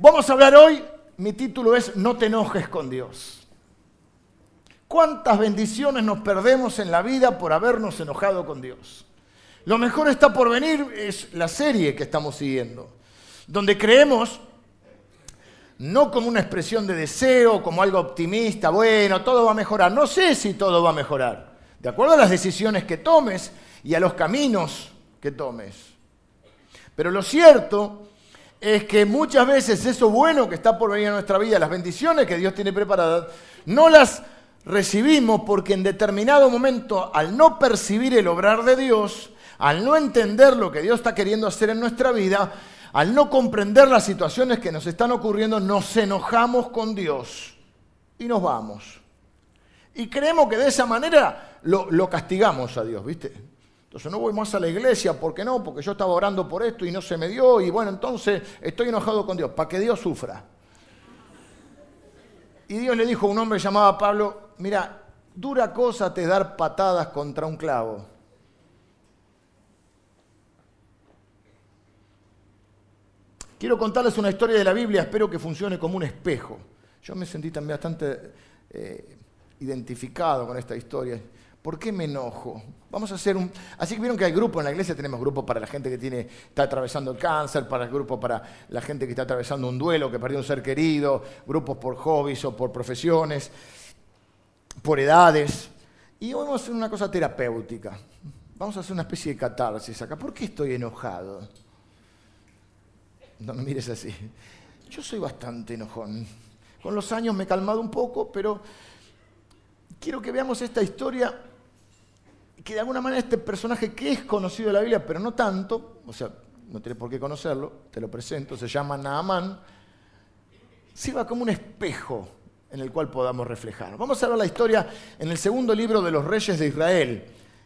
Vamos a hablar hoy, mi título es No te enojes con Dios. ¿Cuántas bendiciones nos perdemos en la vida por habernos enojado con Dios? Lo mejor está por venir es la serie que estamos siguiendo, donde creemos, no como una expresión de deseo, como algo optimista, bueno, todo va a mejorar. No sé si todo va a mejorar, de acuerdo a las decisiones que tomes y a los caminos que tomes. Pero lo cierto es que muchas veces eso bueno que está por venir a nuestra vida, las bendiciones que Dios tiene preparadas, no las recibimos porque en determinado momento, al no percibir el obrar de Dios, al no entender lo que Dios está queriendo hacer en nuestra vida, al no comprender las situaciones que nos están ocurriendo, nos enojamos con Dios y nos vamos. Y creemos que de esa manera lo, lo castigamos a Dios, ¿viste? Entonces no voy más a la iglesia, ¿por qué no? Porque yo estaba orando por esto y no se me dio y bueno, entonces estoy enojado con Dios, para que Dios sufra. Y Dios le dijo a un hombre llamado Pablo, mira, dura cosa te dar patadas contra un clavo. Quiero contarles una historia de la Biblia, espero que funcione como un espejo. Yo me sentí también bastante eh, identificado con esta historia. ¿Por qué me enojo? Vamos a hacer un... Así que vieron que hay grupos en la iglesia, tenemos grupos para la gente que tiene, está atravesando el cáncer, para el grupo para la gente que está atravesando un duelo, que perdió un ser querido, grupos por hobbies o por profesiones, por edades. Y vamos a hacer una cosa terapéutica. Vamos a hacer una especie de catarsis acá. ¿Por qué estoy enojado? No me mires así. Yo soy bastante enojón. Con los años me he calmado un poco, pero quiero que veamos esta historia que de alguna manera este personaje que es conocido de la Biblia, pero no tanto, o sea, no tienes por qué conocerlo, te lo presento, se llama Naamán, sirva como un espejo en el cual podamos reflejar. Vamos a ver la historia en el segundo libro de los reyes de Israel,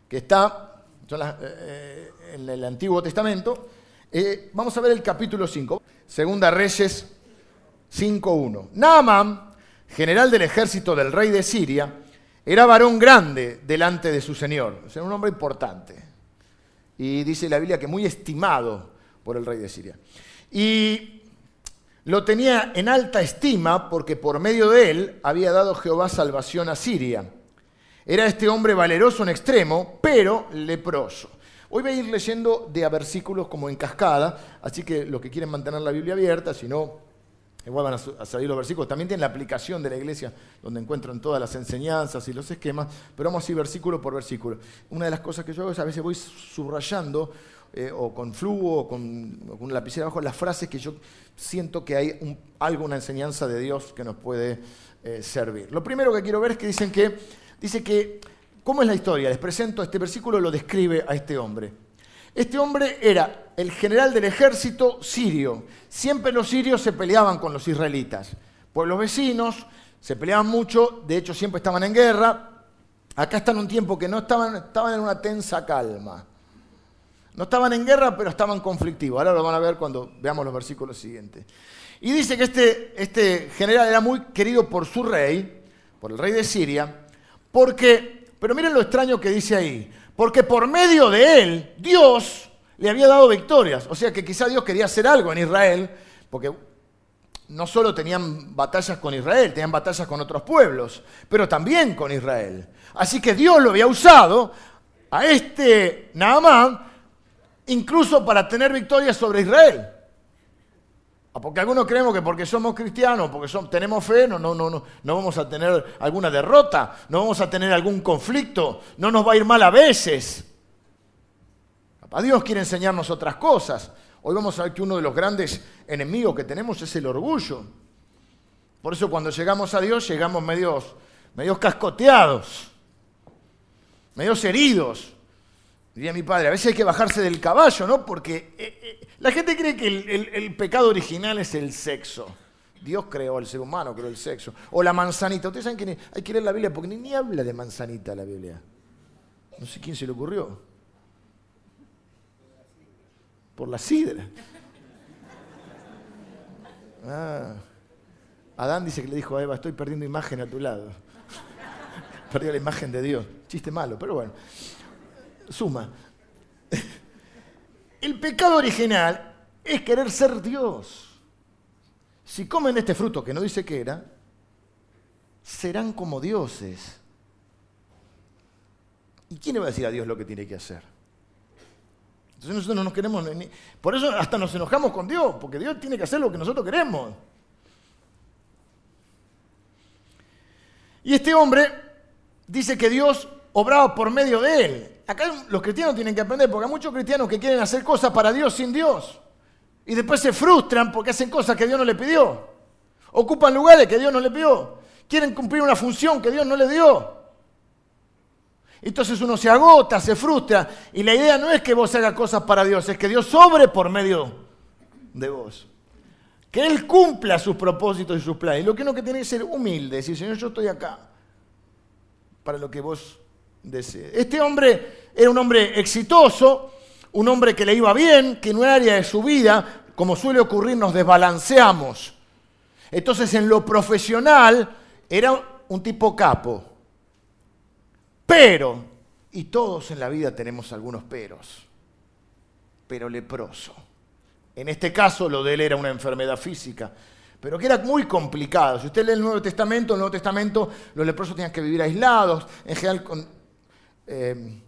que está eh, eh, en el Antiguo Testamento. Eh, vamos a ver el capítulo 5, Segunda Reyes 5.1. Naamán, general del ejército del rey de Siria, era varón grande delante de su Señor, o un hombre importante. Y dice la Biblia que muy estimado por el rey de Siria. Y lo tenía en alta estima porque por medio de él había dado Jehová salvación a Siria. Era este hombre valeroso en extremo, pero leproso. Hoy voy a ir leyendo de a versículos como en cascada, así que los que quieren mantener la Biblia abierta, si no, Igual van a salir los versículos. También tiene la aplicación de la iglesia, donde encuentran todas las enseñanzas y los esquemas, pero vamos a ir versículo por versículo. Una de las cosas que yo hago es a veces voy subrayando, eh, o con flujo, o con, con lapicera abajo, las frases que yo siento que hay un, algo, una enseñanza de Dios que nos puede eh, servir. Lo primero que quiero ver es que dicen que, dice que, ¿cómo es la historia? Les presento, este versículo lo describe a este hombre. Este hombre era el general del ejército sirio. Siempre los sirios se peleaban con los israelitas. Pueblos vecinos, se peleaban mucho, de hecho siempre estaban en guerra. Acá están un tiempo que no estaban, estaban en una tensa calma. No estaban en guerra, pero estaban conflictivos. Ahora lo van a ver cuando veamos los versículos siguientes. Y dice que este, este general era muy querido por su rey, por el rey de Siria, porque, pero miren lo extraño que dice ahí, porque por medio de él, Dios le había dado victorias. O sea que quizá Dios quería hacer algo en Israel, porque no solo tenían batallas con Israel, tenían batallas con otros pueblos, pero también con Israel. Así que Dios lo había usado a este Naamán incluso para tener victorias sobre Israel. Ah, porque algunos creemos que porque somos cristianos, porque tenemos fe, no, no, no, no, vamos a tener alguna derrota, no vamos a tener algún conflicto, no nos va a ir mal a veces. A Dios quiere enseñarnos otras cosas. Hoy vamos a ver que uno de los grandes enemigos que tenemos es el orgullo. Por eso cuando llegamos a Dios llegamos medios, medios cascoteados, medios heridos. Diría mi padre, a veces hay que bajarse del caballo, ¿no? Porque eh, eh, la gente cree que el, pecado original es el sexo. Dios creó al ser humano, creó el sexo. O la manzanita. Ustedes saben que hay que leer la Biblia porque ni, ni habla de manzanita la Biblia. No sé quién se le ocurrió. Por la sidra. Ah. Adán dice que le dijo a Eva, estoy perdiendo imagen a tu lado. Perdió la imagen de Dios. Chiste malo, pero bueno suma. El pecado original es querer ser Dios. si comen este fruto, que no dice que era, serán como dioses. ¿Y quién le va a decir a Dios lo que tiene que hacer? Entonces nosotros no nos queremos... Por eso hasta nos enojamos con Dios, porque Dios tiene que hacer lo que nosotros queremos. Y este hombre dice que Dios obraba por medio de él. Acá los cristianos tienen que aprender, porque hay muchos cristianos que quieren hacer cosas para Dios sin Dios. Y después se frustran porque hacen cosas que Dios no le pidió. Ocupan lugares que Dios no le pidió. Quieren cumplir una función que Dios no le dio. Entonces uno se agota, se frustra. Y la idea no es que vos hagas cosas para Dios, es que Dios sobre por medio de vos. Que Él cumpla sus propósitos y sus planes. Lo que uno que tiene que ser humilde, decir, Señor, yo estoy acá para lo que vos. Este hombre era un hombre exitoso, un hombre que le iba bien, que en un área de su vida, como suele ocurrir, nos desbalanceamos. Entonces en lo profesional era un tipo capo. Pero, y todos en la vida tenemos algunos peros, pero leproso. En este caso lo de él era una enfermedad física, pero que era muy complicado. Si usted lee el Nuevo Testamento, en el Nuevo Testamento los leprosos tenían que vivir aislados, en general con, eh,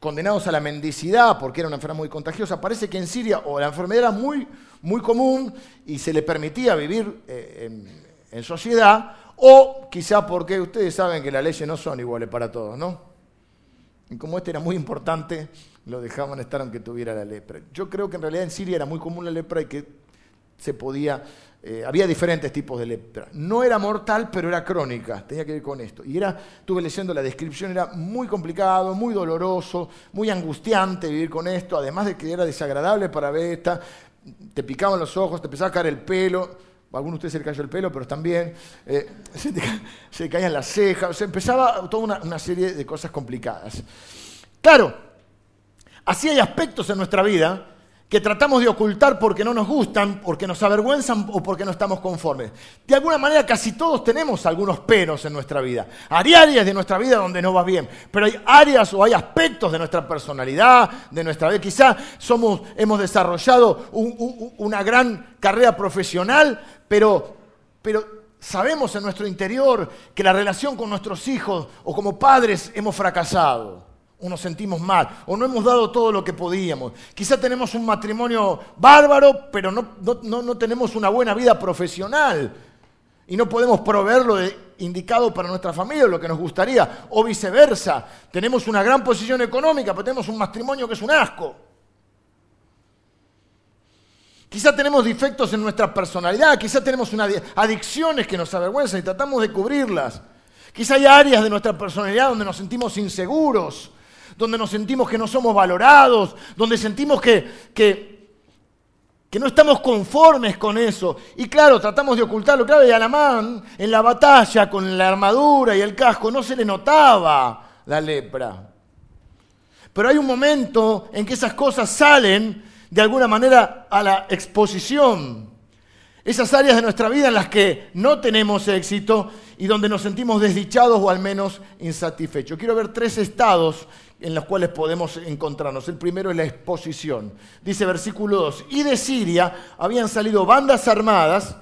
condenados a la mendicidad porque era una enfermedad muy contagiosa. Parece que en Siria o la enfermedad era muy, muy común y se le permitía vivir eh, en, sociedad, o quizá porque ustedes saben que las leyes no son iguales para todos, ¿no? Y como este era muy importante, lo dejaban estar aunque tuviera la lepra. Yo creo que en realidad en Siria era muy común la lepra y que se podía eh, había diferentes tipos de lepra. No era mortal, pero era crónica, tenía que ver con esto. Y era, estuve leyendo la descripción, era muy complicado, muy doloroso, muy angustiante vivir con esto, además de que era desagradable para ver esta, te picaban los ojos, te empezaba a caer el pelo, a algunos de ustedes se le cayó el pelo, pero también eh, se, le caían las cejas, se empezaba toda una serie de cosas complicadas. Claro, así hay aspectos en nuestra vida que tratamos de ocultar porque no nos gustan, porque nos avergüenzan o porque no estamos conformes. De alguna manera casi todos tenemos algunos peros en nuestra vida. Hay áreas de nuestra vida donde no va bien, pero hay áreas o hay aspectos de nuestra personalidad, de nuestra vida. Quizá somos, hemos desarrollado una gran carrera profesional, pero, pero sabemos en nuestro interior que la relación con nuestros hijos o como padres hemos fracasado o nos sentimos mal, o no hemos dado todo lo que podíamos. Quizá tenemos un matrimonio bárbaro, pero no, no, tenemos una buena vida profesional y no podemos proveer lo indicado para nuestra familia, lo que nos gustaría, o viceversa. Tenemos una gran posición económica, pero tenemos un matrimonio que es un asco. Quizá tenemos defectos en nuestra personalidad, quizá tenemos una adicciones que nos avergüenzan y tratamos de cubrirlas. Quizá hay áreas de nuestra personalidad donde nos sentimos inseguros, donde nos sentimos que no somos valorados, donde sentimos que, que, no estamos conformes con eso. Y claro, tratamos de ocultarlo. Claro, y Alamán en la batalla con la armadura y el casco no se le notaba la lepra. Pero hay un momento en que esas cosas salen de alguna manera a la exposición. Esas áreas de nuestra vida en las que no tenemos éxito y donde nos sentimos desdichados o al menos insatisfechos. Quiero ver tres estados en los cuales podemos encontrarnos. El primero es la exposición. Dice versículo 2, y de Siria habían salido bandas armadas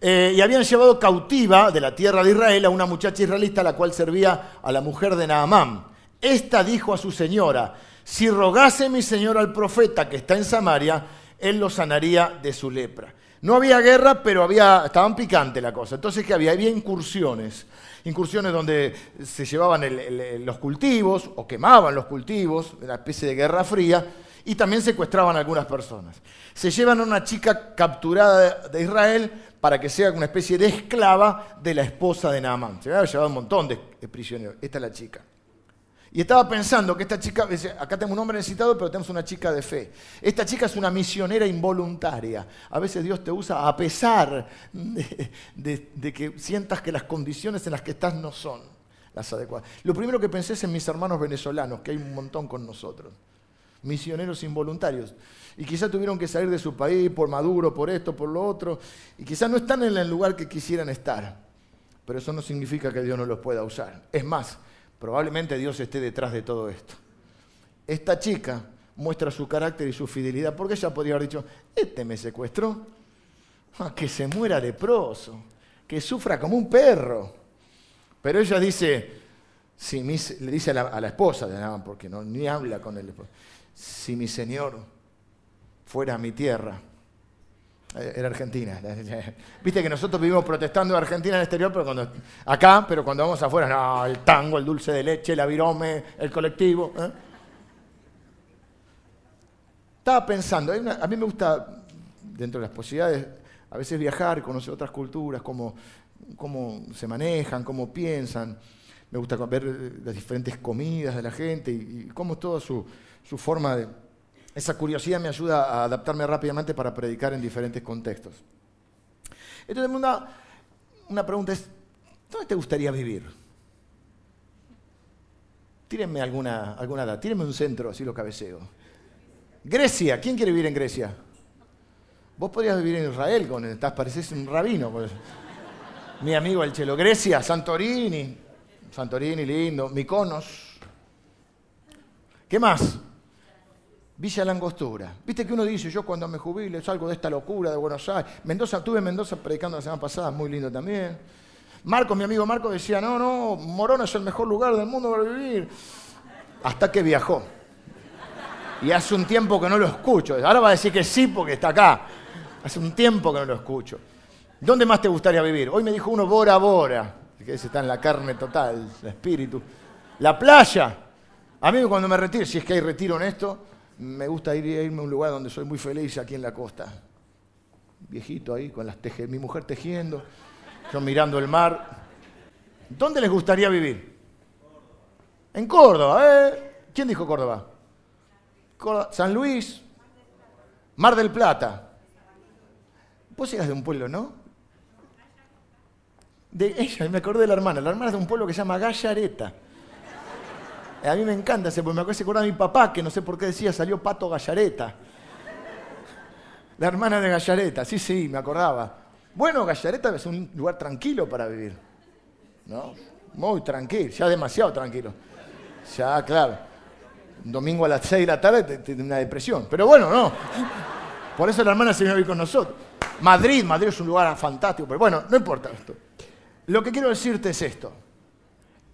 eh, y habían llevado cautiva de la tierra de Israel a una muchacha israelita la cual servía a la mujer de Naamán. Esta dijo a su señora, si rogase mi señor al profeta que está en Samaria, él lo sanaría de su lepra. No había guerra, pero había, estaban picante la cosa. Entonces, ¿qué había? Había incursiones incursiones donde se llevaban los cultivos o quemaban los cultivos, una especie de guerra fría, y también secuestraban a algunas personas. Se llevan a una chica capturada de Israel para que sea una especie de esclava de la esposa de Naamán. Se había llevado un montón de prisioneros. Esta es la chica. Y estaba pensando que esta chica, acá tenemos un hombre necesitado, pero tenemos una chica de fe. Esta chica es una misionera involuntaria. A veces Dios te usa a pesar de, que sientas que las condiciones en las que estás no son las adecuadas. Lo primero que pensé es en mis hermanos venezolanos, que hay un montón con nosotros. Misioneros involuntarios. Y quizás tuvieron que salir de su país por Maduro, por esto, por lo otro. Y quizás no están en el lugar que quisieran estar. Pero eso no significa que Dios no los pueda usar. Es más, Probablemente Dios esté detrás de todo esto. Esta chica muestra su carácter y su fidelidad, porque ella podría haber dicho, este me secuestró. Ah, que se muera leproso, que sufra como un perro. Pero ella dice, si le dice a la, esposa de Naamán, porque no, ni habla con él, si mi señor fuera a mi tierra, era Argentina. Viste que nosotros vivimos protestando en Argentina en el exterior, pero cuando, acá, pero cuando vamos afuera, no, el tango, el dulce de leche, la virome, el colectivo. ¿eh? Estaba pensando, a mí me gusta, dentro de las posibilidades, a veces viajar, conocer otras culturas, cómo, cómo se manejan, cómo piensan. Me gusta ver las diferentes comidas de la gente y, cómo toda su, forma de... Esa curiosidad me ayuda a adaptarme rápidamente para predicar en diferentes contextos. Entonces, una, una pregunta es, ¿dónde te gustaría vivir? Tírenme alguna, alguna edad, tírenme un centro, así lo cabeceo. Grecia, ¿quién quiere vivir en Grecia? Vos podrías vivir en Israel, con, estás, pareces un rabino. Pues. Mi amigo el Chelo. Grecia, Santorini. Santorini, lindo. Miconos. ¿Qué más? Villa Langostura. Viste que uno dice, yo cuando me jubile salgo de esta locura de Buenos Aires. Mendoza, tuve en Mendoza predicando la semana pasada, muy lindo también. Marco, mi amigo Marco decía, no, no, Morón es el mejor lugar del mundo para vivir. Hasta que viajó. Y hace un tiempo que no lo escucho. Ahora va a decir que sí porque está acá. Hace un tiempo que no lo escucho. ¿Dónde más te gustaría vivir? Hoy me dijo uno Bora Bora, que ese está en la carne total, el espíritu. La playa. A mí cuando me retiro, si es que hay retiro en esto, me gusta ir, irme a un lugar donde soy muy feliz, aquí en la costa. Viejito ahí, con las teje, mi mujer tejiendo, yo mirando el mar. ¿Dónde les gustaría vivir? En Córdoba, ¿eh? ¿Quién dijo Córdoba? Córdoba San Luis, Mar del Plata. Vos eras de un pueblo, ¿no? De ella, me acordé de la hermana. La hermana es de un pueblo que se llama Gallareta. A mí me encanta ese pueblo. Me acuerdo de mi papá, que no sé por qué decía, salió Pato Gallareta. La hermana de Gallareta, sí, sí, me acordaba. Bueno, Gallareta es un lugar tranquilo para vivir. ¿No? Muy tranquilo, ya demasiado tranquilo. Ya, claro. Domingo a las 6 de la tarde tiene una depresión. Pero bueno, no. Por eso la hermana se viene a vivir con nosotros. Madrid, Madrid es un lugar fantástico, pero bueno, no importa esto. Lo que quiero decirte es esto.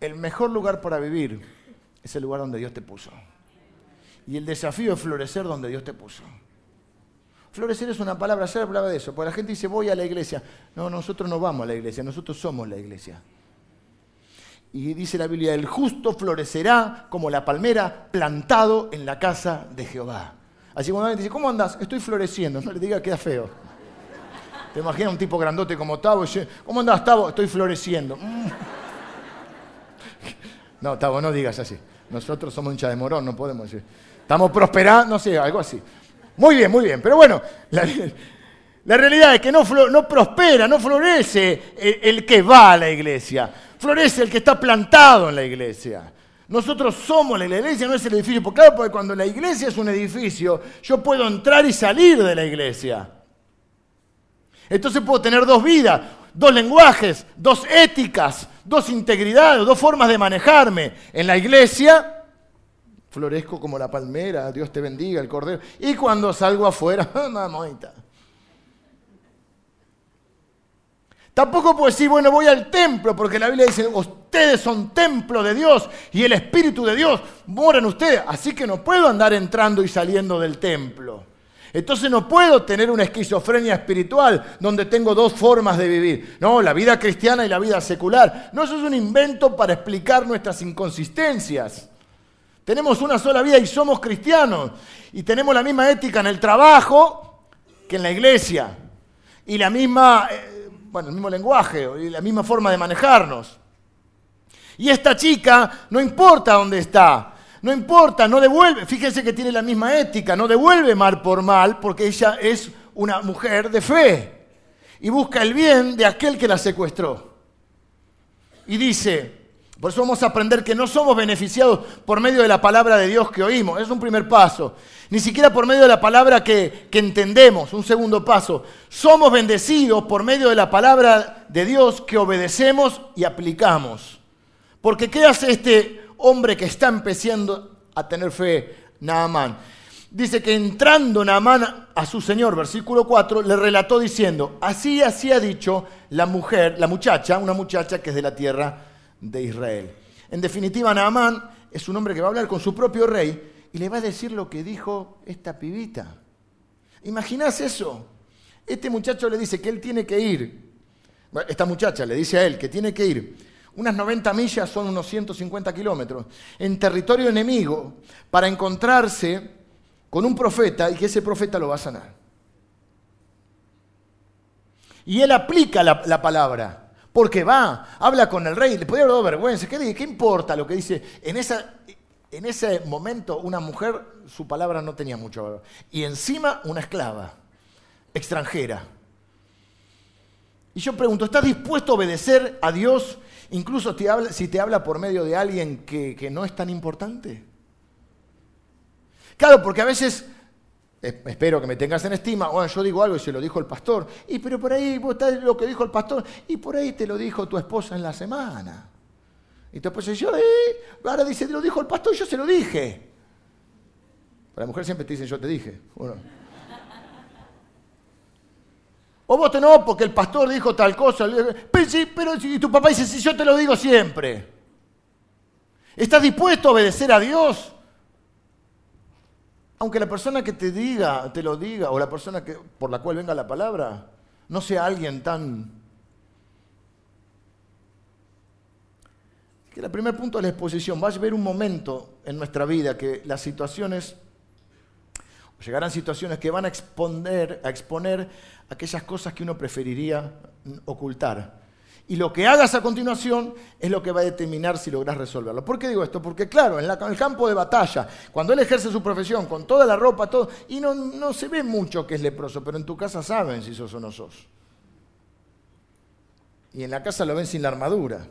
El mejor lugar para vivir es el lugar donde Dios te puso. Y el desafío es florecer donde Dios te puso. Florecer es una palabra, ayer hablaba de eso, porque la gente dice voy a la iglesia. No, nosotros no vamos a la iglesia, nosotros somos la iglesia. Y dice la Biblia, el justo florecerá como la palmera plantado en la casa de Jehová. Así cuando alguien dice, ¿cómo andas? Estoy floreciendo. No le diga, queda feo. Te imaginas un tipo grandote como Tavo ¿cómo andás, Tavo? Estoy floreciendo. Mm. No, Tavo, no digas así. Nosotros somos hincha de morón, no podemos decir. Estamos prosperando, no sé, algo así. Muy bien, muy bien. Pero bueno, la, realidad es que no, prospera, no florece el que va a la iglesia. Florece el que está plantado en la iglesia. Nosotros somos la iglesia, no es el edificio. Porque claro, porque cuando la iglesia es un edificio, yo puedo entrar y salir de la iglesia. Entonces puedo tener dos vidas, dos lenguajes, dos éticas, dos integridades, dos formas de manejarme. En la iglesia, florezco como la palmera, Dios te bendiga, el cordero. Y cuando salgo afuera, mamita. Tampoco puedo decir, bueno, voy al templo, porque la Biblia dice, ustedes son templo de Dios y el Espíritu de Dios mora en ustedes. Así que no puedo andar entrando y saliendo del templo. Entonces no puedo tener una esquizofrenia espiritual donde tengo dos formas de vivir. No, la vida cristiana y la vida secular. No, eso es un invento para explicar nuestras inconsistencias. Tenemos una sola vida y somos cristianos. Y tenemos la misma ética en el trabajo que en la iglesia. Y la misma... Eh, bueno, el mismo lenguaje y la misma forma de manejarnos. Y esta chica, no importa dónde está, no importa, no devuelve, fíjense que tiene la misma ética, no devuelve mal por mal porque ella es una mujer de fe y busca el bien de aquel que la secuestró. Y dice, por eso vamos a aprender que no somos beneficiados por medio de la palabra de Dios que oímos. Es un primer paso. Ni siquiera por medio de la palabra que, que, entendemos. Un segundo paso. Somos bendecidos por medio de la palabra de Dios que obedecemos y aplicamos. Porque ¿qué hace este hombre que está empezando a tener fe, Naamán? dice que entrando Naamán a su señor, versículo 4, le relató diciendo, así así ha dicho la mujer, la muchacha, una muchacha que es de la tierra de Israel. En definitiva, Naamán es un hombre que va a hablar con su propio rey y le va a decir lo que dijo esta pibita. ¿Imaginás eso? Este muchacho le dice que él tiene que ir, esta muchacha le dice a él que tiene que ir unas 90 millas son unos 150 kilómetros, en territorio enemigo, para encontrarse con un profeta y que ese profeta lo va a sanar. Y él aplica la, palabra, porque va, habla con el rey, le puede haber dado vergüenza, ¿qué, ¿qué importa lo que dice? En, esa, en ese momento una mujer, su palabra no tenía mucho valor. Y encima una esclava, extranjera. Y yo pregunto, ¿estás dispuesto a obedecer a Dios incluso si te habla por medio de alguien que, no es tan importante? Claro, porque a veces espero que me tengas en estima, bueno, yo digo algo y se lo dijo el pastor, y pero por ahí vos estás lo que dijo el pastor, y por ahí te lo dijo tu esposa en la semana. Y tu esposa dice, eh, ahora dice, te lo dijo el pastor, yo se lo dije. Para la mujer siempre te dicen, yo te dije. O vos te no, porque el pastor dijo tal cosa. Pero, sí, pero si tu papá dice, sí, yo te lo digo siempre. ¿Estás dispuesto a obedecer a Dios? aunque la persona que te diga, te lo diga, o la persona que, por la cual venga la palabra, no sea alguien tan... Que el primer punto de la exposición, va a haber un momento en nuestra vida que las situaciones, llegarán situaciones que van a exponer, a exponer aquellas cosas que uno preferiría ocultar. Y lo que hagas a continuación es lo que va a determinar si logras resolverlo. ¿Por qué digo esto? Porque claro, en, el campo de batalla, cuando él ejerce su profesión, con toda la ropa, todo, y no, no se ve mucho que es leproso, pero en tu casa saben si sos o no sos. Y en la casa lo ven sin la armadura,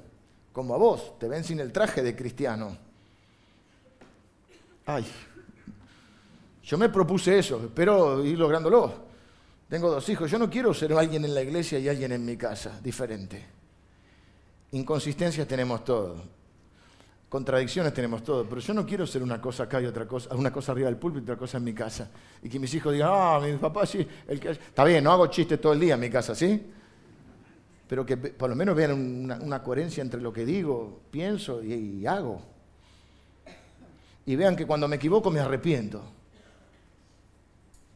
como a vos, te ven sin el traje de cristiano. Ay, yo me propuse eso, espero ir lográndolo. Tengo dos hijos, yo no quiero ser alguien en la iglesia y alguien en mi casa, diferente. Inconsistencias tenemos todo. Contradicciones tenemos todo. Pero yo no quiero ser una cosa acá y otra cosa, una cosa arriba del púlpito y otra cosa en mi casa. Y que mis hijos digan, ah, mi papá sí. El que... Está bien, no hago chistes todo el día en mi casa, ¿sí? Pero que por lo menos vean una, coherencia entre lo que digo, pienso y hago. Y vean que cuando me equivoco me arrepiento.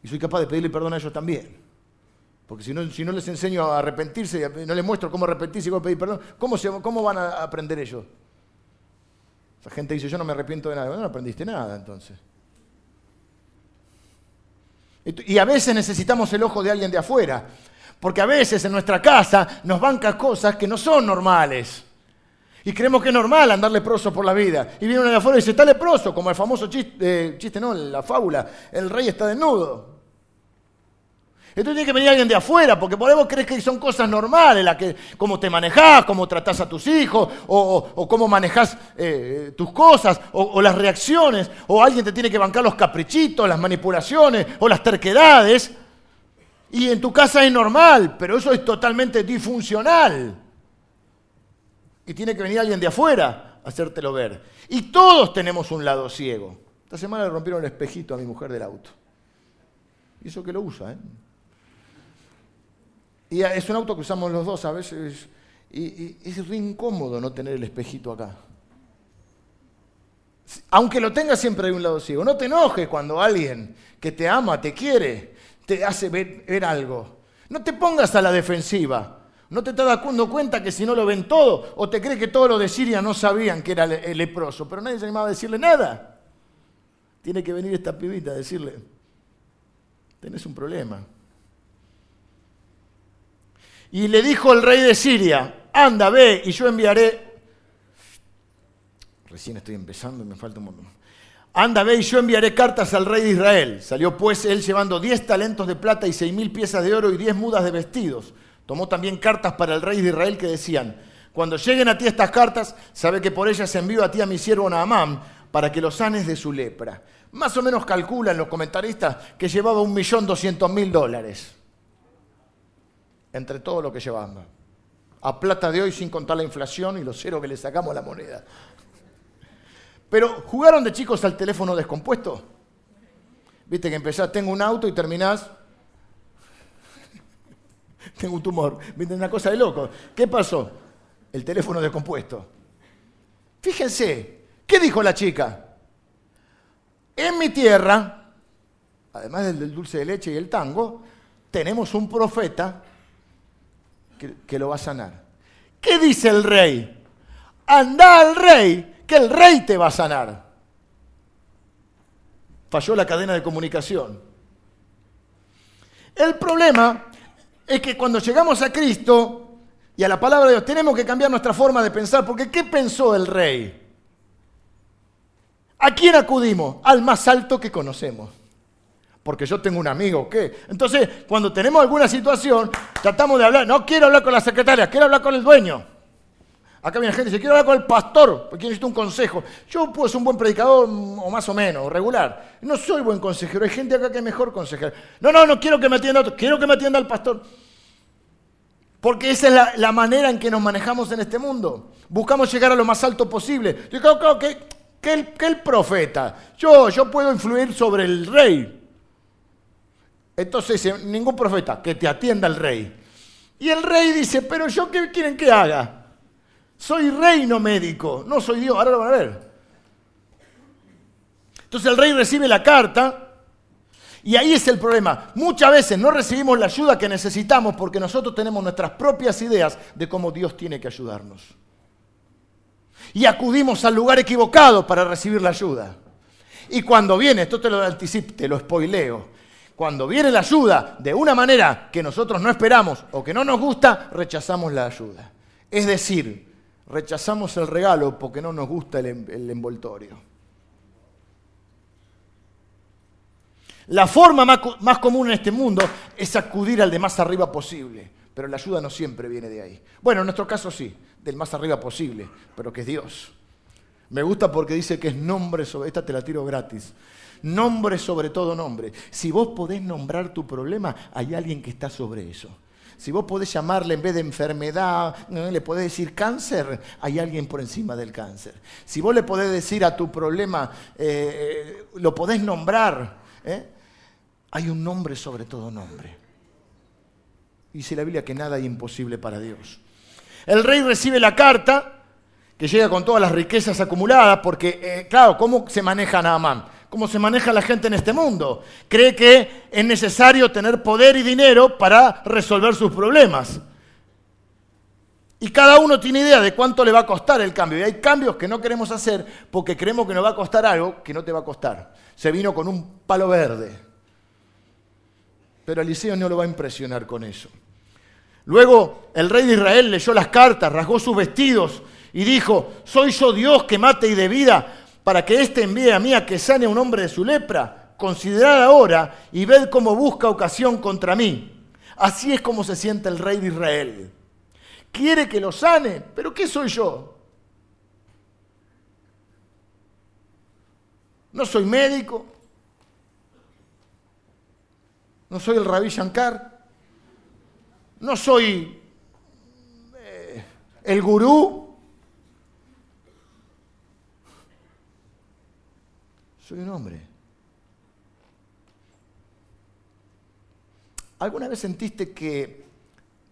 Y soy capaz de pedirle perdón a ellos también. Porque si no, si no les enseño a arrepentirse, no les muestro cómo arrepentirse y cómo pedir perdón, ¿cómo, ¿cómo van a aprender ellos? La gente dice, yo no me arrepiento de nada. No, aprendiste nada entonces. Y a veces necesitamos el ojo de alguien de afuera. Porque a veces en nuestra casa nos banca cosas que no son normales. Y creemos que es normal andar leproso por la vida. Y viene uno de afuera y dice, está leproso, como el famoso chiste, eh, chiste no, la fábula, el rey está desnudo. Entonces tiene que venir alguien de afuera, porque por ahí crees que son cosas normales, la que, cómo te manejás, cómo tratás a tus hijos, o, cómo manejás eh, tus cosas, o, las reacciones, o alguien te tiene que bancar los caprichitos, las manipulaciones, o las terquedades. Y en tu casa es normal, pero eso es totalmente disfuncional. Y tiene que venir alguien de afuera a hacértelo ver. Y todos tenemos un lado ciego. Esta semana le rompieron el espejito a mi mujer del auto. Y eso que lo usa, ¿eh? Y es un auto que usamos los dos a veces. Y, es re incómodo no tener el espejito acá. Aunque lo tengas siempre de un lado ciego. No te enojes cuando alguien que te ama, te quiere, te hace ver, algo. No te pongas a la defensiva. No te estás dando cuenta que si no lo ven todo, o te crees que todos los de Siria no sabían que era el leproso, pero nadie se animaba a decirle nada. Tiene que venir esta pibita a decirle, tenés un problema. Y le dijo el rey de Siria, anda, ve, y yo enviaré... Recién estoy empezando y me falta un montón. Anda, ve, y yo enviaré cartas al rey de Israel. Salió pues él llevando diez talentos de plata y seis mil piezas de oro y diez mudas de vestidos. Tomó también cartas para el rey de Israel que decían, cuando lleguen a ti estas cartas, sabe que por ellas envío a ti a mi siervo Naamán para que lo sanes de su lepra. Más o menos calculan los comentaristas que llevaba un millón doscientos mil dólares entre todo lo que llevamos. A plata de hoy sin contar la inflación y los cero que le sacamos a la moneda. Pero, ¿jugaron de chicos al teléfono descompuesto? Viste que empezás, tengo un auto y terminás, tengo un tumor. Viste, una cosa de loco. ¿Qué pasó? El teléfono descompuesto. Fíjense, ¿qué dijo la chica? En mi tierra, además del dulce de leche y el tango, tenemos un profeta que, lo va a sanar. ¿Qué dice el rey? Anda al rey, que el rey te va a sanar. Falló la cadena de comunicación. El problema es que cuando llegamos a Cristo y a la palabra de Dios tenemos que cambiar nuestra forma de pensar, porque ¿qué pensó el rey? ¿A quién acudimos? Al más alto que conocemos. Porque yo tengo un amigo, ¿qué? Entonces, cuando tenemos alguna situación, tratamos de hablar, no quiero hablar con la secretaria, quiero hablar con el dueño. Acá viene gente y dice, quiero hablar con el pastor, porque necesito un consejo. Yo puedo ser un buen predicador, o más o menos, regular. No soy buen consejero, hay gente acá que es mejor consejero. No, no, no quiero que me atienda otro, quiero que me atienda el pastor. Porque esa es la, manera en que nos manejamos en este mundo. Buscamos llegar a lo más alto posible. Yo creo que, el, que el profeta, yo, yo puedo influir sobre el rey. Entonces, ningún profeta, que te atienda el rey. Y el rey dice, pero yo qué quieren que haga? Soy reino médico, no soy Dios. Ahora lo van a ver. Entonces el rey recibe la carta y ahí es el problema. Muchas veces no recibimos la ayuda que necesitamos porque nosotros tenemos nuestras propias ideas de cómo Dios tiene que ayudarnos. Y acudimos al lugar equivocado para recibir la ayuda. Y cuando viene, esto te lo anticipo, te lo spoileo, cuando viene la ayuda de una manera que nosotros no esperamos o que no nos gusta, rechazamos la ayuda. Es decir, rechazamos el regalo porque no nos gusta el, envoltorio. La forma más, más, común en este mundo es acudir al de más arriba posible, pero la ayuda no siempre viene de ahí. Bueno, en nuestro caso sí, del más arriba posible, pero que es Dios. Me gusta porque dice que es nombre sobre, esta te la tiro gratis, nombre sobre todo nombre. Si vos podés nombrar tu problema, hay alguien que está sobre eso. Si vos podés llamarle en vez de enfermedad, le podés decir cáncer, hay alguien por encima del cáncer. Si vos le podés decir a tu problema, eh, eh, lo podés nombrar, ¿eh? hay un nombre sobre todo nombre. Dice la Biblia que nada es imposible para Dios. El rey recibe la carta, que llega con todas las riquezas acumuladas, porque, claro, ¿cómo se maneja Naamán? Como se maneja la gente en este mundo. Cree que es necesario tener poder y dinero para resolver sus problemas. Y cada uno tiene idea de cuánto le va a costar el cambio. Y hay cambios que no queremos hacer porque creemos que nos va a costar algo que no te va a costar. Se vino con un palo verde. Pero Eliseo no lo va a impresionar con eso. Luego el rey de Israel leyó las cartas, rasgó sus vestidos y dijo, ¿soy yo Dios que mate y de vida? Para que éste envíe a mí a que sane a un hombre de su lepra. Considerad ahora y ved cómo busca ocasión contra mí. Así es como se siente el rey de Israel. Quiere que lo sane, pero ¿qué soy yo? No soy médico. No soy el rabí Shankar. No soy eh, el gurú. Soy un hombre. ¿Alguna vez sentiste que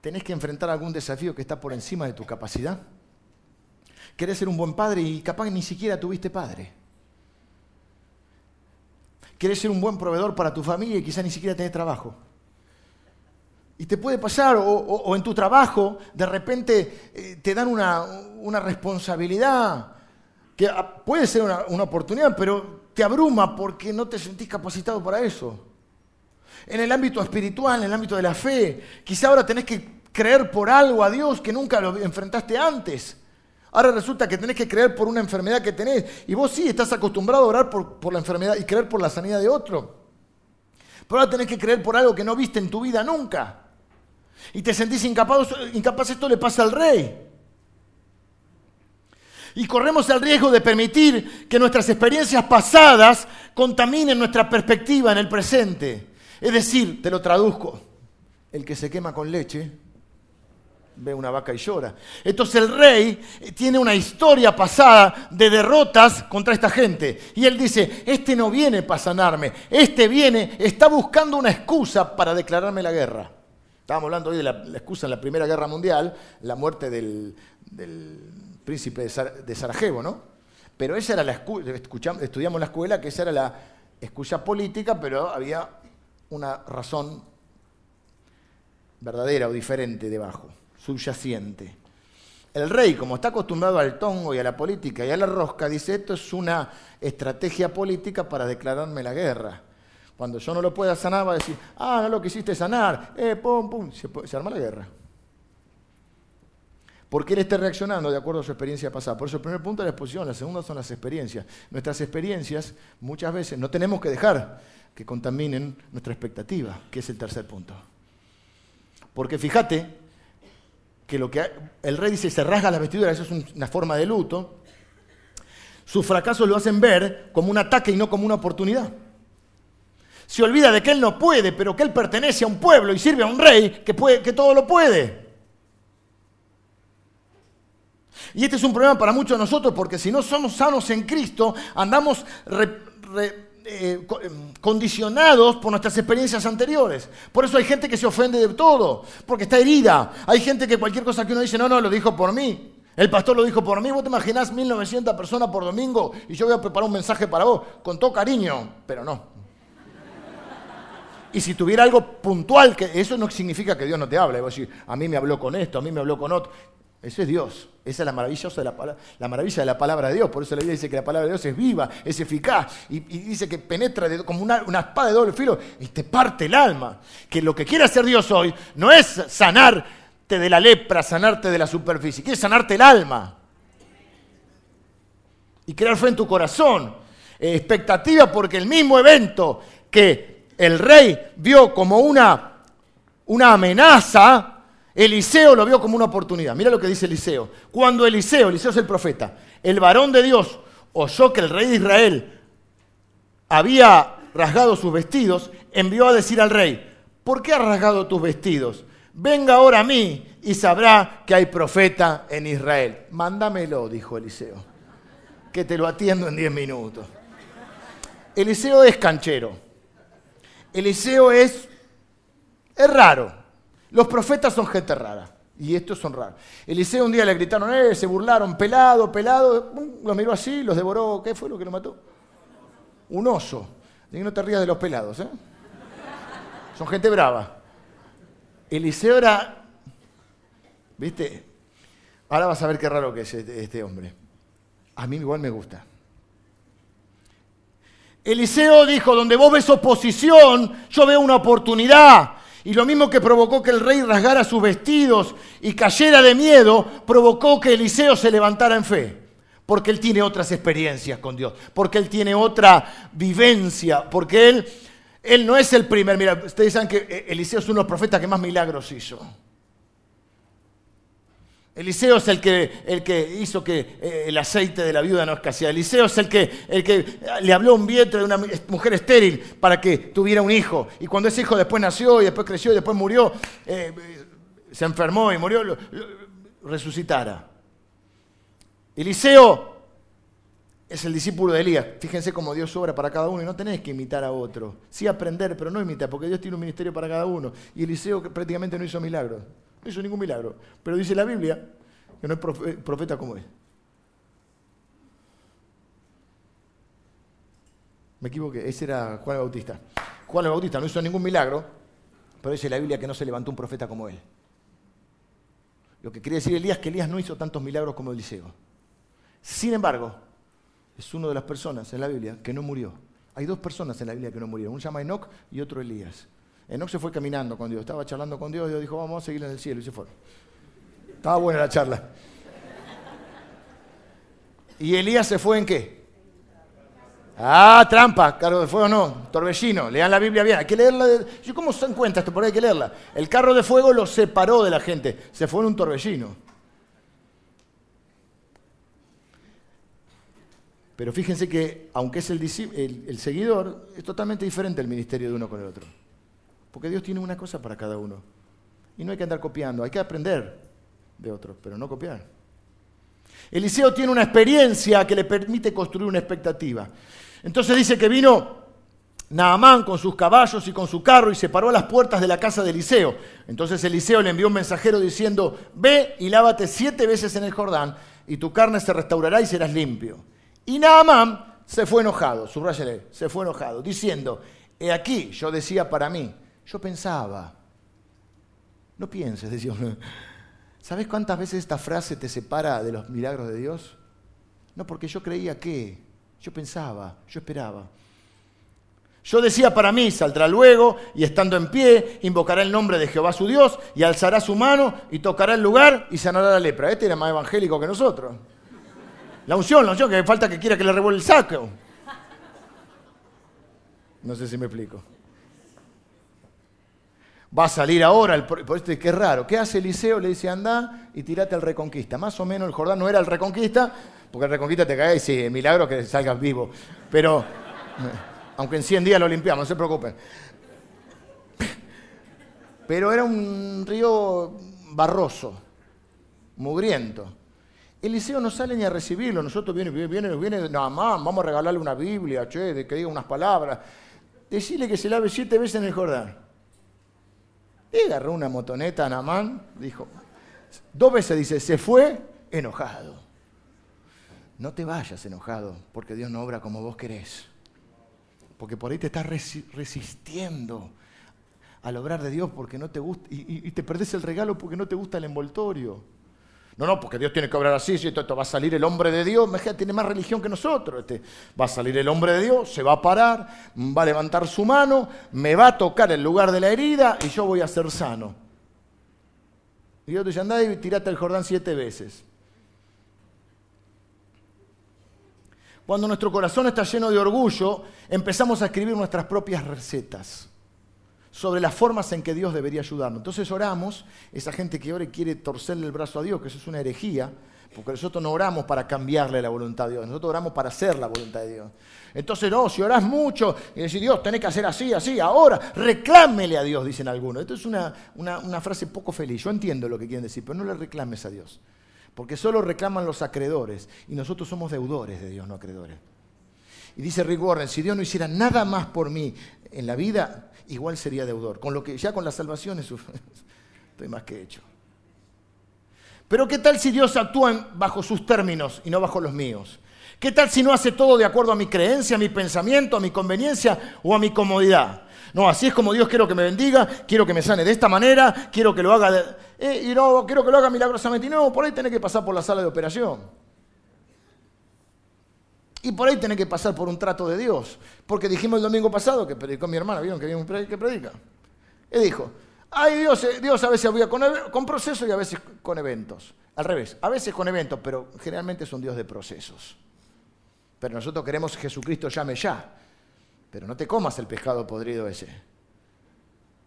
tenés que enfrentar algún desafío que está por encima de tu capacidad? Querés ser un buen padre y capaz ni siquiera tuviste padre. Querés ser un buen proveedor para tu familia y quizás ni siquiera tenés trabajo. Y te puede pasar, o, en tu trabajo, de repente eh, te dan una, responsabilidad que ah, puede ser una, una oportunidad, pero te abruma porque no te sentís capacitado para eso. En el ámbito espiritual, en el ámbito de la fe, quizá ahora tenés que creer por algo a Dios que nunca lo enfrentaste antes. Ahora resulta que tenés que creer por una enfermedad que tenés. Y vos sí estás acostumbrado a orar por, la enfermedad y creer por la sanidad de otro. Pero ahora tenés que creer por algo que no viste en tu vida nunca. Y te sentís incapaz, incapaz esto le pasa al rey. Y corremos el riesgo de permitir que nuestras experiencias pasadas contaminen nuestra perspectiva en el presente. Es decir, te lo traduzco, el que se quema con leche ve una vaca y llora. Entonces el rey tiene una historia pasada de derrotas contra esta gente. Y él dice, este no viene para sanarme, este viene, está buscando una excusa para declararme la guerra. Estábamos hablando hoy de la, excusa en la Primera Guerra Mundial, la muerte del, príncipe de, Sarajevo, ¿no? Pero esa era la excusa, estudiamos la escuela que esa era la excusa política, pero había una razón verdadera o diferente debajo subyacente. El rey, como está acostumbrado al tongo y a la política y a la rosca, dice, esto es una estrategia política para declararme la guerra. Cuando yo no lo pueda sanar, va a decir, ah, no lo quisiste sanar, eh, pum, pum, se, se arma la guerra. Porque él está reaccionando de acuerdo a su experiencia pasada. Por eso el primer punto es la exposición, la segunda son las experiencias. Nuestras experiencias muchas veces no tenemos que dejar que contaminen nuestra expectativa, que es el tercer punto. Porque fíjate que lo que el rey dice se rasga las vestiduras, eso es una forma de luto, sus fracasos lo hacen ver como un ataque y no como una oportunidad. Se olvida de que él no puede, pero que él pertenece a un pueblo y sirve a un rey que, puede, que todo lo puede. Y este es un problema para muchos de nosotros porque si no somos sanos en Cristo, andamos eh, em, condicionados por nuestras experiencias anteriores. Por eso hay gente que se ofende de todo, porque está herida. Hay gente que cualquier cosa que uno dice, no, no, lo dijo por mí. El pastor lo dijo por mí. Vos te imaginás 1900 personas por domingo y yo voy a preparar un mensaje para vos, con todo cariño, pero no. Y si tuviera algo puntual, que eso no significa que Dios no te hable. Vos decís, a mí me habló con esto, a mí me habló con otro. Eso es Dios. Esa es la, maravillosa la, la, maravilla de la palabra de Dios. Por eso la Biblia dice que la palabra de Dios es viva, es eficaz. Y, dice que penetra como una, una, espada de doble filo y te parte el alma. Que lo que quiere hacer Dios hoy no es sanarte de la lepra, sanarte de la superficie. Quiere sanarte el alma. Y crear fe en tu corazón. Eh, expectativa porque el mismo evento que el rey vio como una, una amenaza Eliseo lo vio como una oportunidad. Mira lo que dice Eliseo. Cuando Eliseo, Eliseo es el profeta, el varón de Dios, oyó que el rey de Israel había rasgado sus vestidos, envió a decir al rey, ¿por qué has rasgado tus vestidos? Venga ahora a mí y sabrá que hay profeta en Israel. Mándamelo, dijo Eliseo, que te lo atiendo en diez minutos. Eliseo es canchero. Eliseo es, es raro. Los profetas son gente rara. Y estos son raros. Eliseo un día le gritaron, eh, se burlaron, pelado, pelado. Lo miró así, los devoró. ¿Qué fue lo que lo mató? Un oso. Y no te rías de los pelados, ¿eh? Son gente brava. Eliseo era. ¿Viste? Ahora vas a ver qué raro que es este, este hombre. A mí igual me gusta. Eliseo dijo, donde vos ves oposición, yo veo una oportunidad. Y lo mismo que provocó que el rey rasgara sus vestidos y cayera de miedo, provocó que Eliseo se levantara en fe. Porque él tiene otras experiencias con Dios, porque él tiene otra vivencia, porque él, él no es el primer. Mira, ustedes saben que Eliseo es uno de los profetas que más milagros hizo. Eliseo es el que, el que hizo que eh, el aceite de la viuda no escaseara. Eliseo es el que, el que le habló un vientre de una mujer estéril para que tuviera un hijo. Y cuando ese hijo después nació y después creció y después murió, eh, se enfermó y murió, resucitara. Eliseo es el discípulo de Elías. Fíjense cómo Dios obra para cada uno y no tenés que imitar a otro. Sí aprender, pero no imitar, porque Dios tiene un ministerio para cada uno. Y Eliseo prácticamente no hizo milagros. No hizo ningún milagro. Pero dice la Biblia que no es profeta como él. Me equivoqué, ese era Juan el Bautista. Juan el Bautista no hizo ningún milagro, pero dice la Biblia que no se levantó un profeta como él. Lo que quiere decir Elías es que Elías no hizo tantos milagros como Eliseo. Sin embargo, es una de las personas en la Biblia que no murió. Hay dos personas en la Biblia que no murieron. Uno se llama Enoch y otro Elías. Enoch se fue caminando con Dios, estaba charlando con Dios, Dios dijo, vamos a seguir en el cielo, y se fue. Estaba buena la charla. ¿Y Elías se fue en qué? Ah, trampa, carro de fuego no, torbellino, lean la Biblia bien, hay que leerla. ¿Cómo se encuentra esto? Por ahí hay que leerla. El carro de fuego lo separó de la gente, se fue en un torbellino. Pero fíjense que, aunque es el, el seguidor, es totalmente diferente el ministerio de uno con el otro. Porque Dios tiene una cosa para cada uno. Y no hay que andar copiando, hay que aprender. de otros, pero no copiar. Eliseo tiene una experiencia que le permite construir una expectativa. Entonces dice que vino Naamán con sus caballos y con su carro y se paró a las puertas de la casa de Eliseo. Entonces Eliseo le envió un mensajero diciendo, ve y lávate siete veces en el Jordán y tu carne se restaurará y serás limpio. Y Naamán se fue enojado, subrayale, se fue enojado, diciendo, he aquí, yo decía para mí, yo pensaba, no pienses, decía ¿Sabes cuántas veces esta frase te separa de los milagros de Dios? No, porque yo creía que, yo pensaba, yo esperaba. Yo decía para mí, saldrá luego y estando en pie, invocará el nombre de Jehová su Dios y alzará su mano y tocará el lugar y sanará la lepra. Este era más evangélico que nosotros. La unción, la unción, que falta que quiera que le revuelva el saco. No sé si me explico va a salir ahora, el, por esto es raro. ¿Qué hace Eliseo? Le dice, anda y tirate al Reconquista. Más o menos el Jordán no era el Reconquista, porque el Reconquista te cae y sí, milagro que salgas vivo. Pero, aunque en 100 días lo limpiamos, no se preocupen. Pero era un río barroso, mugriento. Eliseo no sale ni a recibirlo. Nosotros viene, viene, viene, nada más, vamos a regalarle una Biblia, che, que diga unas palabras. Decirle que se lave siete veces en el Jordán. Y agarró una motoneta a Namán, dijo, dos veces dice, se fue enojado. No te vayas enojado, porque Dios no obra como vos querés. Porque por ahí te estás resistiendo al obrar de Dios porque no te gusta, y, y te perdés el regalo porque no te gusta el envoltorio. No, no, porque Dios tiene que obrar así, si esto, va a salir el hombre de Dios, tiene más religión que nosotros. Este, va a salir el hombre de Dios, se va a parar, va a levantar su mano, me va a tocar el lugar de la herida y yo voy a ser sano. Y Dios dice, andá y tirate el Jordán siete veces. Cuando nuestro corazón está lleno de orgullo, empezamos a escribir nuestras propias recetas sobre las formas en que Dios debería ayudarnos. Entonces oramos, esa gente que ora quiere torcerle el brazo a Dios, que eso es una herejía, porque nosotros no oramos para cambiarle la voluntad de Dios, nosotros oramos para hacer la voluntad de Dios. Entonces, no, si orás mucho y decís, Dios, tenés que hacer así, así, ahora, reclámele a Dios, dicen algunos. Esto es una, una frase poco feliz, yo entiendo lo que quieren decir, pero no le reclames a Dios, porque solo reclaman los acreedores y nosotros somos deudores de Dios, no acreedores. Y dice Rick Warren, si Dios no hiciera nada más por mí en la vida, igual sería deudor. Con lo que ya con la salvación estoy más que hecho. Pero ¿qué tal si Dios actúa bajo sus términos y no bajo los míos? ¿Qué tal si no hace todo de acuerdo a mi creencia, a mi pensamiento, a mi conveniencia o a mi comodidad? No, así es como Dios quiero que me bendiga, quiero que me sane de esta manera, quiero que lo haga, eh, y no, quiero que lo haga milagrosamente. Y no, por ahí tenés que pasar por la sala de operación. Y por ahí tiene que pasar por un trato de Dios. Porque dijimos el domingo pasado que predicó mi hermana, ¿vieron que viene que predica? Y dijo, ay Dios, eh, Dios a veces había con, procesos y a veces con eventos. Al revés, a veces con eventos, pero generalmente es un Dios de procesos. Pero nosotros queremos que Jesucristo llame ya. Pero no te comas el pescado podrido ese.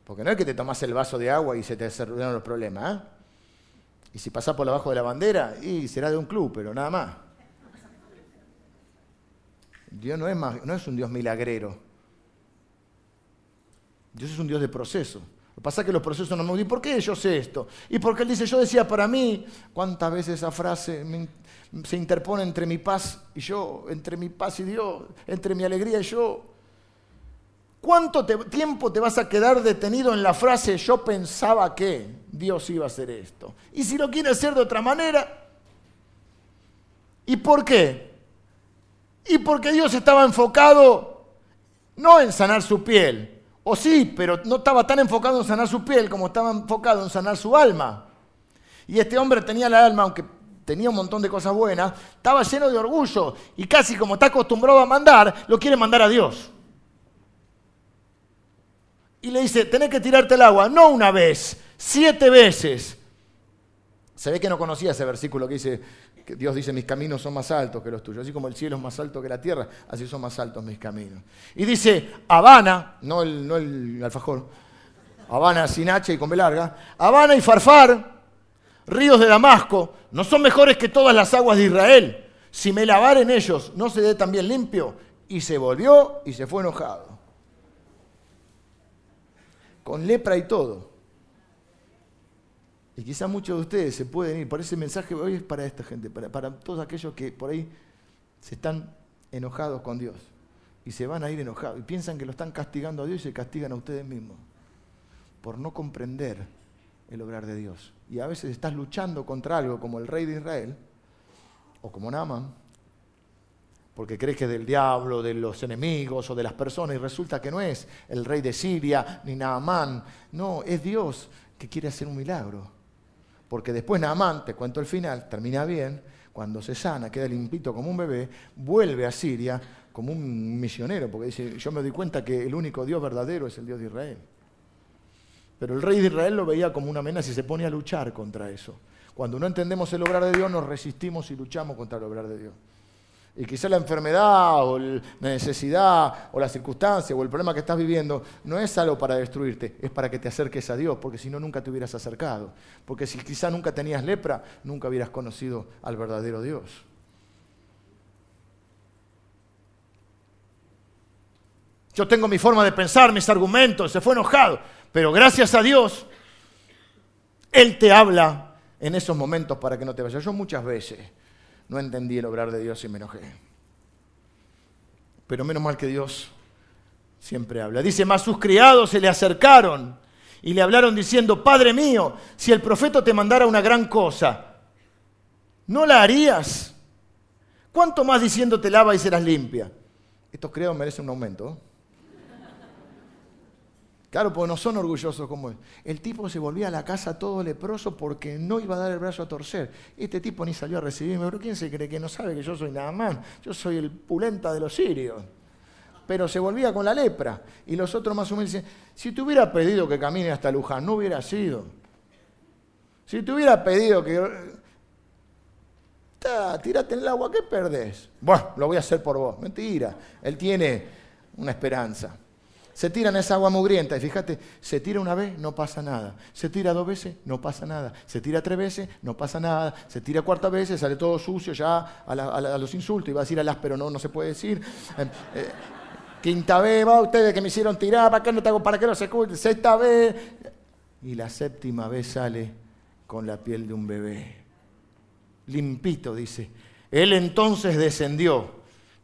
Porque no es que te tomas el vaso de agua y se te solucionan los problemas. ¿eh? Y si pasás por abajo de la bandera, y será de un club, pero nada más. Dios no es, un Dios milagrero. Dios es un Dios de proceso. Lo que pasa es que los procesos no me ¿Y por qué yo sé esto? Y porque Él dice, yo decía para mí, ¿cuántas veces esa frase se interpone entre mi paz y yo, entre mi paz y Dios, entre mi alegría y yo? ¿Cuánto tiempo te vas a quedar detenido en la frase, yo pensaba que Dios iba a hacer esto? Y si lo quiere hacer de otra manera, ¿y por qué? Y porque Dios estaba enfocado no en sanar su piel, o sí, pero no estaba tan enfocado en sanar su piel como estaba enfocado en sanar su alma. Y este hombre tenía la alma, aunque tenía un montón de cosas buenas, estaba lleno de orgullo y casi como está acostumbrado a mandar, lo quiere mandar a Dios. Y le dice, tenés que tirarte el agua, no una vez, siete veces. Se ve que no conocía ese versículo que dice, Dios dice, mis caminos son más altos que los tuyos. Así como el cielo es más alto que la tierra, así son más altos mis caminos. Y dice, Habana, no el, no el alfajor, Habana sin H y con B larga, Habana y Farfar, ríos de Damasco, no son mejores que todas las aguas de Israel. Si me lavar en ellos, no se dé también limpio. Y se volvió y se fue enojado. Con lepra y todo. Y quizás muchos de ustedes se pueden ir, por ese mensaje hoy es para esta gente, para, para todos aquellos que por ahí se están enojados con Dios y se van a ir enojados y piensan que lo están castigando a Dios y se castigan a ustedes mismos por no comprender el obrar de Dios. Y a veces estás luchando contra algo como el rey de Israel o como Naaman, porque crees que es del diablo, de los enemigos o de las personas, y resulta que no es el rey de Siria ni Naamán, no, es Dios que quiere hacer un milagro. Porque después Naamán, te cuento el final, termina bien, cuando se sana, queda limpito como un bebé, vuelve a Siria como un misionero, porque dice, yo me doy cuenta que el único Dios verdadero es el Dios de Israel. Pero el rey de Israel lo veía como una amenaza y se pone a luchar contra eso. Cuando no entendemos el obrar de Dios, nos resistimos y luchamos contra el obrar de Dios. Y quizá la enfermedad o la necesidad o la circunstancia o el problema que estás viviendo no es algo para destruirte, es para que te acerques a Dios, porque si no nunca te hubieras acercado. Porque si quizá nunca tenías lepra, nunca hubieras conocido al verdadero Dios. Yo tengo mi forma de pensar, mis argumentos, se fue enojado, pero gracias a Dios, Él te habla en esos momentos para que no te vayas. Yo muchas veces no entendí el obrar de Dios y me enojé. Pero menos mal que Dios siempre habla. Dice, más sus criados se le acercaron y le hablaron diciendo, Padre mío, si el profeta te mandara una gran cosa, ¿no la harías? ¿Cuánto más diciendo te lava y serás limpia? Estos criados merecen un aumento. Claro, porque no son orgullosos como él. El tipo se volvía a la casa todo leproso porque no iba a dar el brazo a torcer. Este tipo ni salió a recibirme. Pero ¿quién se cree que no sabe que yo soy nada más? Yo soy el pulenta de los sirios. Pero se volvía con la lepra. Y los otros más humildes dicen, si te hubiera pedido que camine hasta Luján, no hubiera sido. Si te hubiera pedido que... tírate en el agua, ¿qué perdés? Bueno, lo voy a hacer por vos. Mentira. Él tiene una esperanza. Se tira esa agua mugrienta y fíjate, se tira una vez, no pasa nada. Se tira dos veces, no pasa nada. Se tira tres veces, no pasa nada. Se tira cuarta vez, sale todo sucio ya a, los insultos. Iba a decir las, pero no, no se puede decir. Eh, eh, quinta vez, va ustedes que me hicieron tirar, ¿para qué no, te hago, para qué no se cuide? Sexta vez. Y la séptima vez sale con la piel de un bebé. Limpito, dice. Él entonces descendió.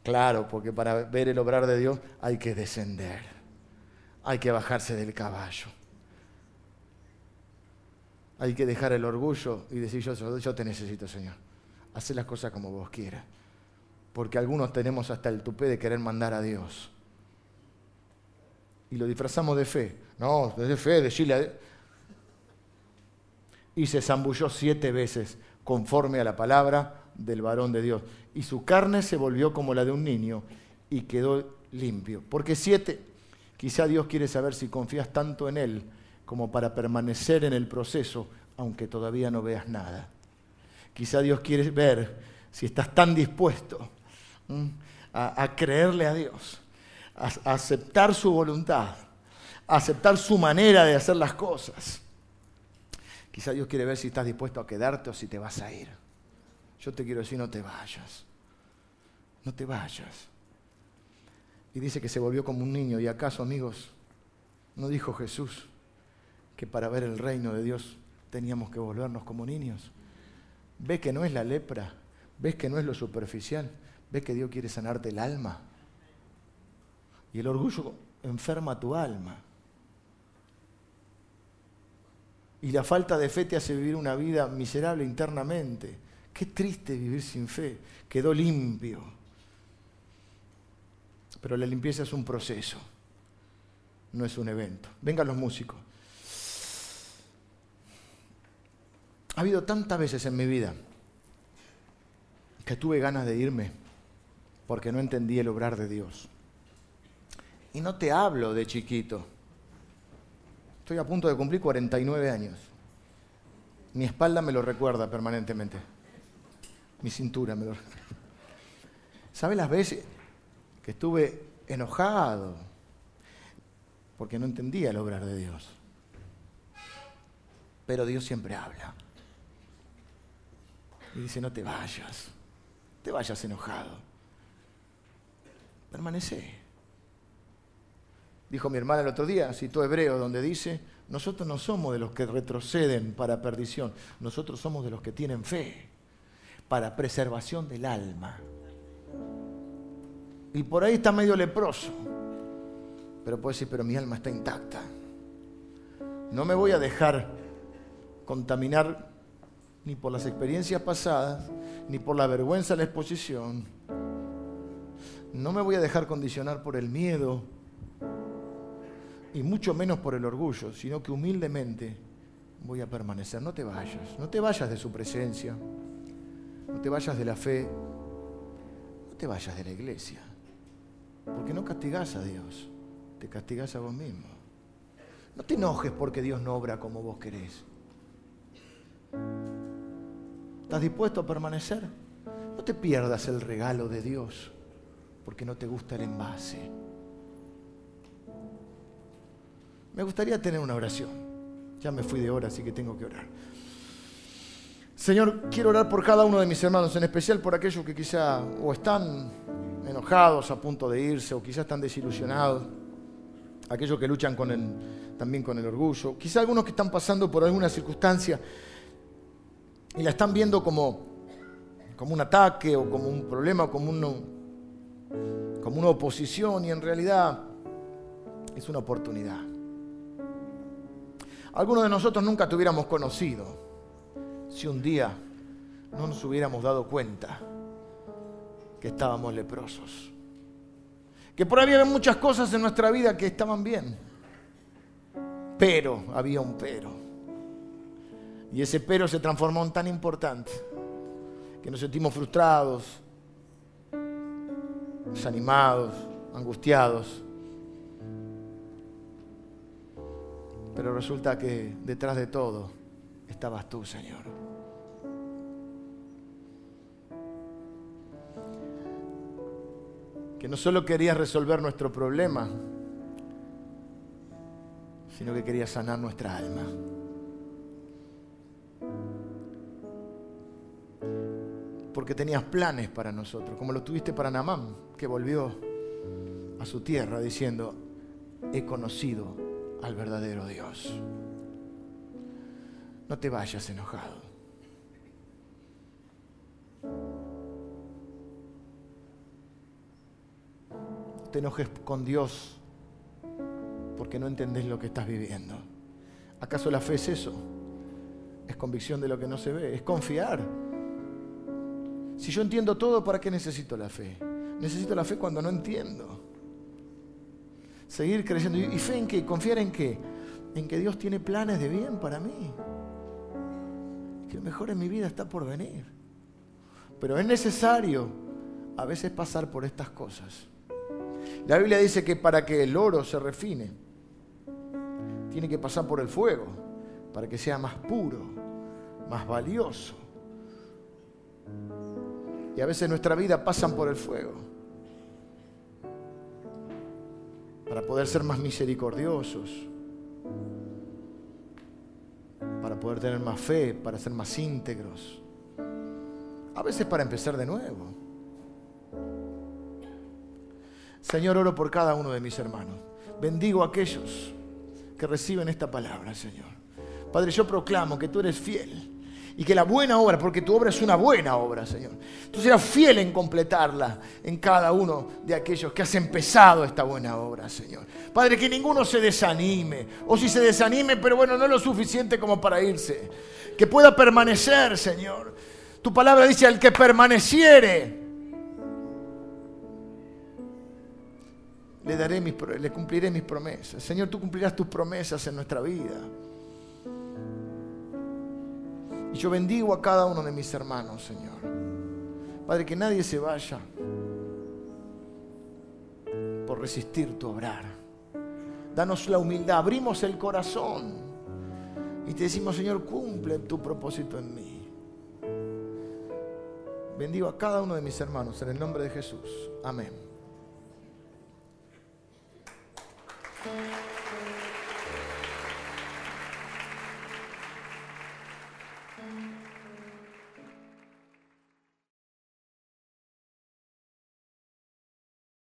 Claro, porque para ver el obrar de Dios hay que descender hay que bajarse del caballo. Hay que dejar el orgullo y decir, yo, te necesito, Señor. Haz las cosas como vos quieras. Porque algunos tenemos hasta el tupé de querer mandar a Dios. Y lo disfrazamos de fe. No, de fe, decirle a Y se zambulló siete veces conforme a la palabra del varón de Dios. Y su carne se volvió como la de un niño y quedó limpio. Porque siete, Quizá Dios quiere saber si confías tanto en Él como para permanecer en el proceso, aunque todavía no veas nada. Quizá Dios quiere ver si estás tan dispuesto a, creerle a Dios, a, aceptar su voluntad, a aceptar su manera de hacer las cosas. Quizá Dios quiere ver si estás dispuesto a quedarte o si te vas a ir. Yo te quiero decir, no te vayas. No te vayas. Y dice que se volvió como un niño. ¿Y acaso, amigos, no dijo Jesús que para ver el reino de Dios teníamos que volvernos como niños? ¿Ves que no es la lepra? ¿Ves que no es lo superficial? ¿Ves que Dios quiere sanarte el alma? Y el orgullo enferma tu alma. Y la falta de fe te hace vivir una vida miserable internamente. Qué triste vivir sin fe. Quedó limpio. Pero la limpieza es un proceso, no es un evento. Vengan los músicos. Ha habido tantas veces en mi vida que tuve ganas de irme porque no entendí el obrar de Dios. Y no te hablo de chiquito. Estoy a punto de cumplir 49 años. Mi espalda me lo recuerda permanentemente. Mi cintura me lo recuerda. ¿Sabe las veces? Que estuve enojado porque no entendía el obrar de Dios. Pero Dios siempre habla. Y dice, no te vayas, te vayas enojado. Permanece. Dijo mi hermana el otro día, citó Hebreo, donde dice, nosotros no somos de los que retroceden para perdición, nosotros somos de los que tienen fe para preservación del alma. Y por ahí está medio leproso, pero puede decir, pero mi alma está intacta. No me voy a dejar contaminar ni por las experiencias pasadas, ni por la vergüenza de la exposición. No me voy a dejar condicionar por el miedo y mucho menos por el orgullo, sino que humildemente voy a permanecer. No te vayas, no te vayas de su presencia, no te vayas de la fe, no te vayas de la iglesia, porque no castigás a Dios, te castigás a vos mismo. No te enojes porque Dios no obra como vos querés. ¿Estás dispuesto a permanecer? No te pierdas el regalo de Dios porque no te gusta el envase. Me gustaría tener una oración. Ya me fui de hora, así que tengo que orar. Señor, quiero orar por cada uno de mis hermanos, en especial por aquellos que quizá o están enojados, a punto de irse, o quizá están desilusionados, aquellos que luchan con el, también con el orgullo, quizá algunos que están pasando por alguna circunstancia y la están viendo como, como un ataque o como un problema, como, como una oposición, y en realidad es una oportunidad. Algunos de nosotros nunca te hubiéramos conocido si un día no nos hubiéramos dado cuenta que estábamos leprosos. Que por ahí había muchas cosas en nuestra vida que estaban bien. Pero, había un pero. Y ese pero se transformó en tan importante que nos sentimos frustrados, desanimados, angustiados. Pero resulta que detrás de todo estabas tú, Señor. Que no solo querías resolver nuestro problema, sino que querías sanar nuestra alma. Porque tenías planes para nosotros, como lo tuviste para Namán, que volvió a su tierra diciendo, he conocido al verdadero Dios. No te vayas enojado. Te enojes con Dios porque no entendés lo que estás viviendo. ¿Acaso la fe es eso? Es convicción de lo que no se ve, es confiar. Si yo entiendo todo, ¿para qué necesito la fe? Necesito la fe cuando no entiendo seguir creciendo. ¿Y fe en qué? ¿Confiar en qué? En que Dios tiene planes de bien para mí. Que lo mejor en mi vida está por venir. Pero es necesario a veces pasar por estas cosas. La Biblia dice que para que el oro se refine, tiene que pasar por el fuego, para que sea más puro, más valioso. Y a veces nuestra vida pasan por el fuego. para poder ser más misericordiosos, para poder tener más fe, para ser más íntegros, a veces para empezar de nuevo. Señor, oro por cada uno de mis hermanos. Bendigo a aquellos que reciben esta palabra, Señor. Padre, yo proclamo que tú eres fiel y que la buena obra, porque tu obra es una buena obra, Señor. Tú serás fiel en completarla en cada uno de aquellos que has empezado esta buena obra, Señor. Padre, que ninguno se desanime, o si se desanime, pero bueno, no es lo suficiente como para irse. Que pueda permanecer, Señor. Tu palabra dice, al que permaneciere, le, daré mis, cumpliré mis promesas. Señor, tú cumplirás tus promesas en nuestra vida. Y yo bendigo a cada uno de mis hermanos, Señor. Padre, que nadie se vaya por resistir tu obrar. Danos la humildad, abrimos el corazón y te decimos, Señor, cumple tu propósito en mí. Bendigo a cada uno de mis hermanos en el nombre de Jesús. Amén. Thank you.